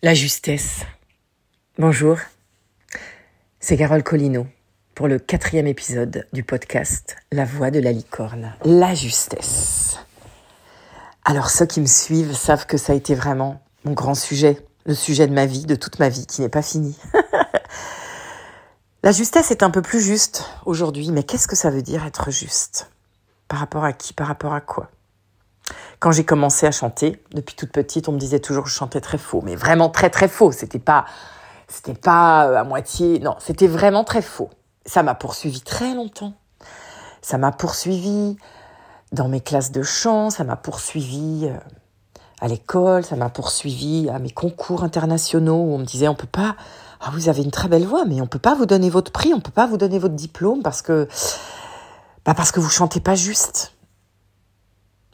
La justesse. Bonjour, c'est Carole Collineau pour le quatrième épisode du podcast La voix de la licorne. La justesse. Alors ceux qui me suivent savent que ça a été vraiment mon grand sujet, le sujet de ma vie, de toute ma vie, qui n'est pas fini. la justesse est un peu plus juste aujourd'hui, mais qu'est-ce que ça veut dire être juste? Par rapport à qui? Par rapport à quoi? Quand j'ai commencé à chanter, depuis toute petite, on me disait toujours que je chantais très faux, mais vraiment très très faux. C'était pas, c'était pas euh, à moitié, non, c'était vraiment très faux. Ça m'a poursuivi très longtemps. Ça m'a poursuivi dans mes classes de chant, ça m'a poursuivi euh, à l'école, ça m'a poursuivi à mes concours internationaux où on me disait on peut pas, ah vous avez une très belle voix, mais on peut pas vous donner votre prix, on peut pas vous donner votre diplôme parce que, bah parce que vous chantez pas juste.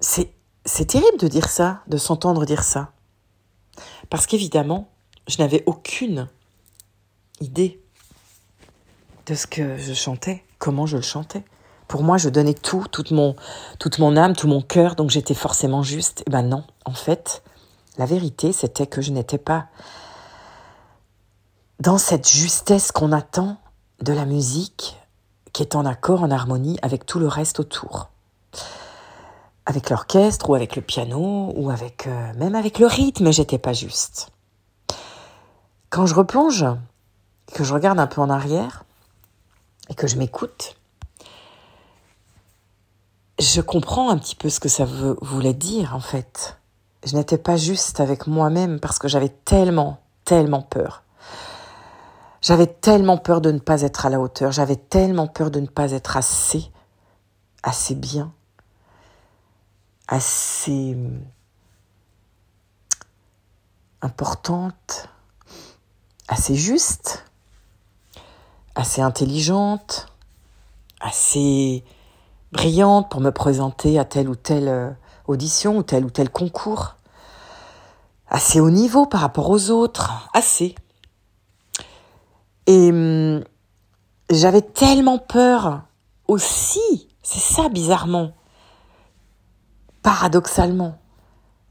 C'est c'est terrible de dire ça, de s'entendre dire ça. Parce qu'évidemment, je n'avais aucune idée de ce que je chantais, comment je le chantais. Pour moi, je donnais tout, toute mon, âme, tout mon cœur, donc j'étais forcément juste. Et eh ben non, en fait, la vérité, c'était que je n'étais pas dans cette justesse qu'on attend de la musique qui est en accord, en harmonie avec tout le reste autour avec l'orchestre ou avec le piano ou avec euh, même avec le rythme, j'étais pas juste. Quand je replonge, que je regarde un peu en arrière et que je m'écoute, je comprends un petit peu ce que ça voulait dire en fait. Je n'étais pas juste avec moi-même parce que j'avais tellement, tellement peur. J'avais tellement peur de ne pas être à la hauteur, j'avais tellement peur de ne pas être assez, assez bien, assez importante, assez juste, assez intelligente, assez brillante pour me présenter à telle ou telle euh, audition ou tel ou tel concours, assez haut niveau par rapport aux autres, assez. Et hum, j'avais tellement peur aussi, c'est ça bizarrement, paradoxalement,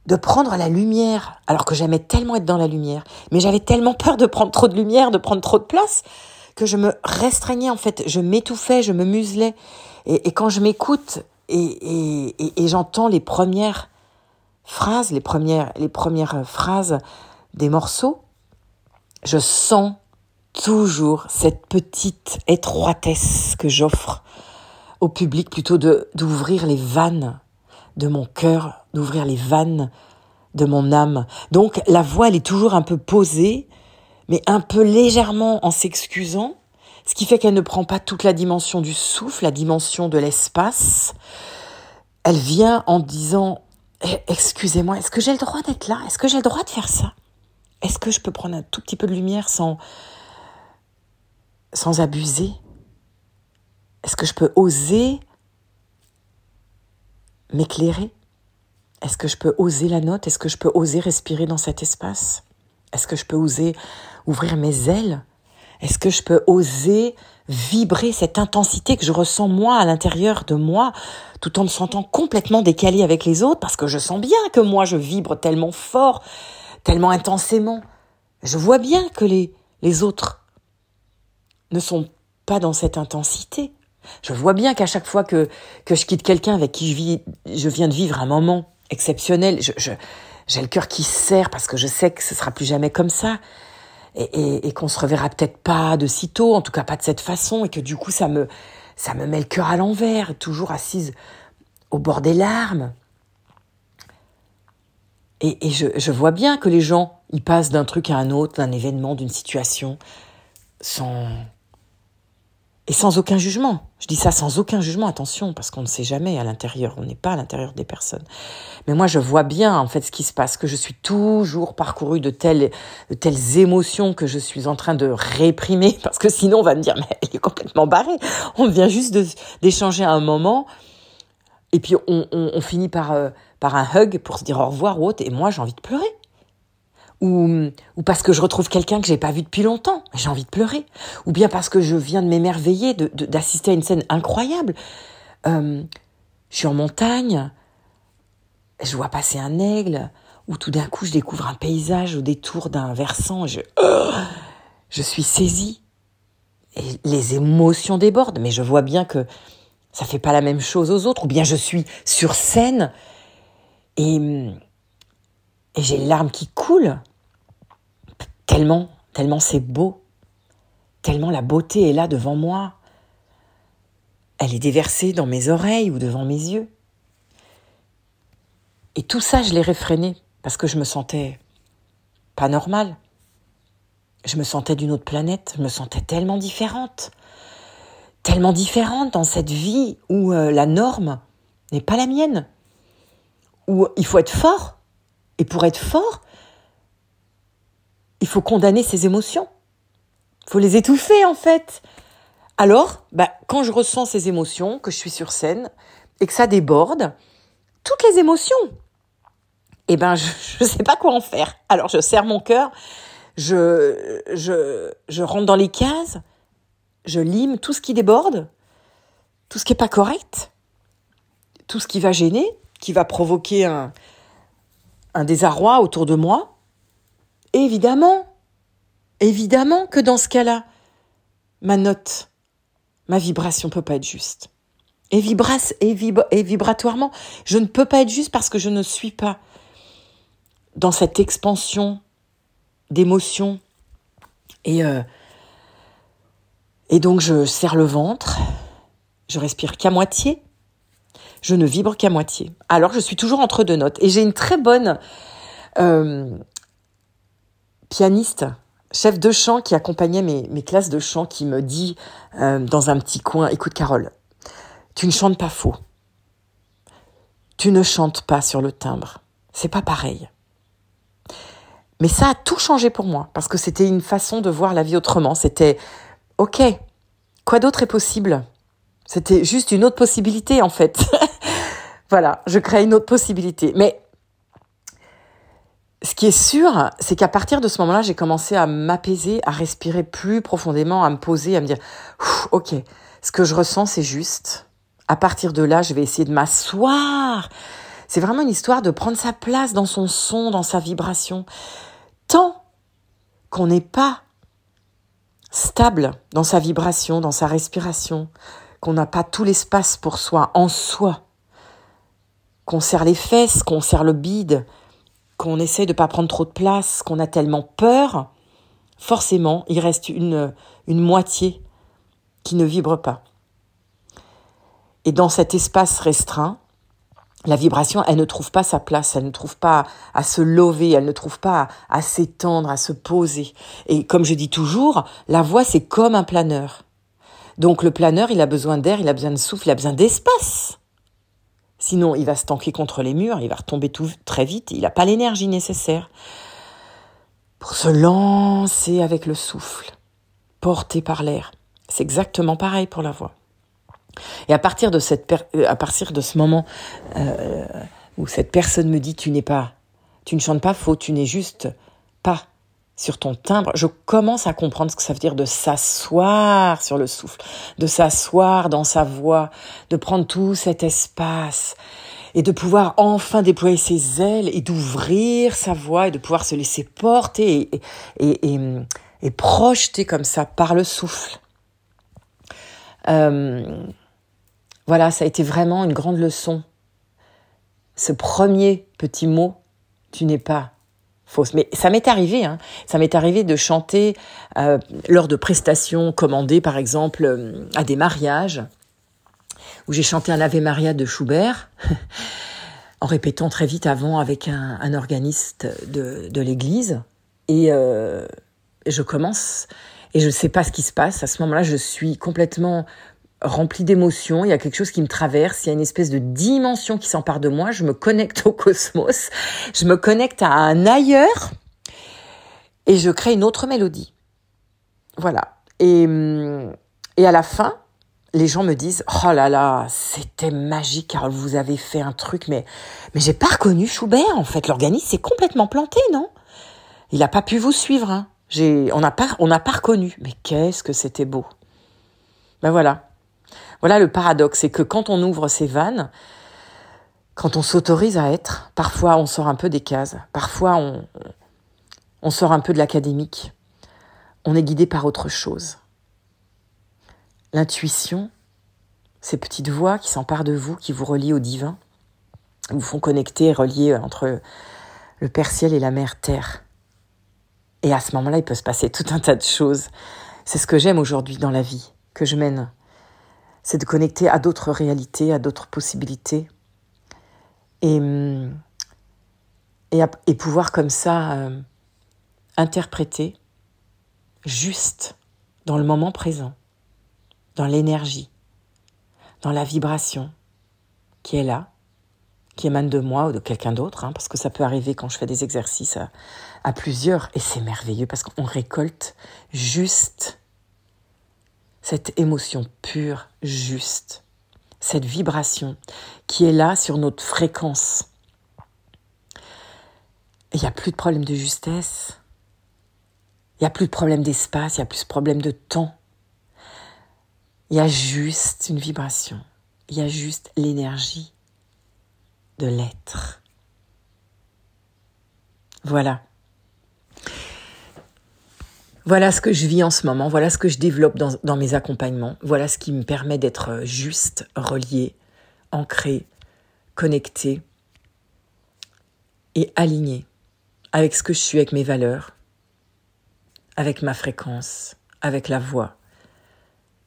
de prendre la lumière, alors que j'aimais tellement être dans la lumière, mais j'avais tellement peur de prendre trop de lumière, de prendre trop de place, que je me restreignais en fait, je m'étouffais, je me muselais. Et, quand je m'écoute et, et, j'entends les premières phrases, les premières, les premières phrases des morceaux, je sens toujours cette petite étroitesse que j'offre au public plutôt d'ouvrir les vannes de mon cœur, d'ouvrir les vannes de mon âme. Donc la voix, elle est toujours un peu posée, mais un peu légèrement en s'excusant, ce qui fait qu'elle ne prend pas toute la dimension du souffle, la dimension de l'espace. Elle vient en disant eh, Excusez-moi, est-ce que j'ai le droit d'être là? Est-ce que j'ai le droit de faire ça? Est-ce que je peux prendre un tout petit peu de lumière sans, sans abuser? Est-ce que je peux oser m'éclairer? Est-ce que je peux oser la note? Est-ce que je peux oser respirer dans cet espace? Est-ce que je peux oser ouvrir mes ailes? Est-ce que je peux oser vibrer cette intensité que je ressens moi à l'intérieur de moi, tout en me sentant complètement décalé avec les autres, parce que je sens bien que moi je vibre tellement fort, tellement intensément. Je vois bien que les, les autres ne sont pas dans cette intensité. Je vois bien qu'à chaque fois que, que je quitte quelqu'un avec qui je, je viens de vivre un moment exceptionnel, je, j'ai le cœur qui serre parce que je sais que ce sera plus jamais comme ça et, et, et qu'on se reverra peut-être pas de sitôt, en tout cas pas de cette façon, et que du coup ça me ça me met le cœur à l'envers, toujours assise au bord des larmes. Et, et je, je, vois bien que les gens, ils passent d'un truc à un autre, d'un événement, d'une situation, sans et sans aucun jugement. Je dis ça sans aucun jugement, attention, parce qu'on ne sait jamais à l'intérieur, on n'est pas à l'intérieur des personnes. Mais moi, je vois bien en fait ce qui se passe, que je suis toujours parcourue de telles, de telles émotions que je suis en train de réprimer, parce que sinon on va me dire, mais elle est complètement barrée. On vient juste d'échanger un moment, et puis on, on, on finit par, euh, par un hug pour se dire au revoir ou autre, et moi j'ai envie de pleurer ou, ou parce que je retrouve quelqu'un que j'ai pas vu depuis longtemps, j'ai envie de pleurer, ou bien parce que je viens de m'émerveiller d'assister à une scène incroyable. Euh, je suis en montagne, je vois passer un aigle, où tout d'un coup je découvre un paysage au détour d'un versant, je, je suis saisie. Et les émotions débordent, mais je vois bien que ça fait pas la même chose aux autres, ou bien je suis sur scène et, et j'ai les larmes qui coulent. Tellement, tellement c'est beau, tellement la beauté est là devant moi. Elle est déversée dans mes oreilles ou devant mes yeux. Et tout ça, je l'ai réfréné parce que je me sentais pas normale. Je me sentais d'une autre planète, je me sentais tellement différente. Tellement différente dans cette vie où euh, la norme n'est pas la mienne. Où il faut être fort. Et pour être fort, il faut condamner ses émotions. Il faut les étouffer en fait. Alors, bah, quand je ressens ces émotions, que je suis sur scène et que ça déborde, toutes les émotions, eh ben, je ne sais pas quoi en faire. Alors, je serre mon cœur, je, je, rentre dans les cases, je lime tout ce qui déborde, tout ce qui n'est pas correct, tout ce qui va gêner, qui va provoquer un désarroi autour de moi. Évidemment, évidemment que dans ce cas-là, ma note, ma vibration peut pas être juste. Et, et, et vibratoirement, je ne peux pas être juste parce que je ne suis pas dans cette expansion d'émotions. Et, euh, et donc je serre le ventre, je respire qu'à moitié, je ne vibre qu'à moitié. Alors je suis toujours entre deux notes. Et j'ai une très bonne euh, pianiste, chef de chant qui accompagnait mes, classes de chant, qui me dit euh, dans un petit coin, écoute Carole, tu ne chantes pas faux. Tu ne chantes pas sur le timbre. C'est pas pareil. Mais ça a tout changé pour moi, parce que c'était une façon de voir la vie autrement. C'était, ok, quoi d'autre est possible? C'était juste une autre possibilité, en fait. voilà, je crée une autre possibilité. Mais ce qui est sûr, c'est qu'à partir de ce moment-là, j'ai commencé à m'apaiser, à respirer plus profondément, à me poser, à me dire, ok, ce que je ressens, c'est juste. À partir de là, je vais essayer de m'asseoir. C'est vraiment une histoire de prendre sa place dans son son, dans sa vibration tant qu'on n'est pas stable dans sa vibration, dans sa respiration, qu'on n'a pas tout l'espace pour soi, en soi, qu'on serre les fesses, qu'on serre le bide, qu'on essaie de ne pas prendre trop de place, qu'on a tellement peur, forcément, il reste une, une moitié qui ne vibre pas. Et dans cet espace restreint, la vibration, elle ne trouve pas sa place, elle ne trouve pas à se lever, elle ne trouve pas à, s'étendre, à se poser. Et comme je dis toujours, la voix, c'est comme un planeur. Donc le planeur, il a besoin d'air, il a besoin de souffle, il a besoin d'espace. Sinon, il va se tanker contre les murs, il va retomber tout très vite, il n'a pas l'énergie nécessaire pour se lancer avec le souffle, porté par l'air. C'est exactement pareil pour la voix. Et à partir de euh, ce moment euh, où cette personne me dit tu n'es pas, tu ne chantes pas faux, tu n'es juste pas sur ton timbre, je commence à comprendre ce que ça veut dire de s'asseoir sur le souffle, de s'asseoir dans sa voix, de prendre tout cet espace et de pouvoir enfin déployer ses ailes et d'ouvrir sa voix et de pouvoir se laisser porter et, et, et, et projeter comme ça par le souffle. Euh, voilà, ça a été vraiment une grande leçon. Ce premier petit mot, tu n'es pas Mais ça m'est arrivé, hein. ça m'est arrivé de chanter euh, lors de prestations commandées, par exemple, euh, à des mariages, où j'ai chanté un Ave Maria de Schubert, en répétant très vite avant avec un, organiste de, l'église. Et euh, je commence, et je ne sais pas ce qui se passe. À ce moment-là, je suis complètement rempli d'émotions, il y a quelque chose qui me traverse, il y a une espèce de dimension qui s'empare de moi, je me connecte au cosmos, je me connecte à un ailleurs et je crée une autre mélodie. Voilà. Et, hum, et à la fin, les gens me disent "Oh là là, c'était magique car vous avez fait un truc mais mais j'ai pas reconnu Schubert en fait, l'organisme s'est complètement planté, non? Il a pas pu vous suivre hein. On n'a pas on n'a pas reconnu. Mais qu'est-ce que c'était beau. Ben voilà, voilà le paradoxe, c'est que quand on ouvre ces vannes, quand on s'autorise à être, parfois on sort un peu des cases, parfois on, sort un peu de l'académique, on est guidé par autre chose. L'intuition, ces petites voix qui s'emparent de vous, qui vous relient au divin, vous font connecter relier entre le Père ciel et la Mère terre. Et à ce moment-là, il peut se passer tout un tas de choses. C'est ce que j'aime aujourd'hui dans la vie, que je mène. C'est de connecter à d'autres réalités, à d'autres possibilités. Et, et, pouvoir comme ça euh, interpréter juste dans le moment présent, dans l'énergie, dans la vibration qui est là, qui émane de moi ou de quelqu'un d'autre, hein, parce que ça peut arriver quand je fais des exercices à, plusieurs, et c'est merveilleux parce qu'on récolte juste cette émotion pure, juste, cette vibration qui est là sur notre fréquence. Il n'y a plus de problème de justesse, il n'y a plus de problème d'espace, il n'y a plus de problème de temps. Il y a juste une vibration, il y a juste l'énergie de l'être. Voilà. Voilà ce que je vis en ce moment, voilà ce que je développe dans, mes accompagnements, voilà ce qui me permet d'être juste, relié, ancré, connecté et aligné avec ce que je suis, avec mes valeurs, avec ma fréquence, avec la voix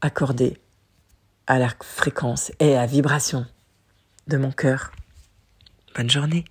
accordée à la fréquence et à la vibration de mon cœur. Bonne journée.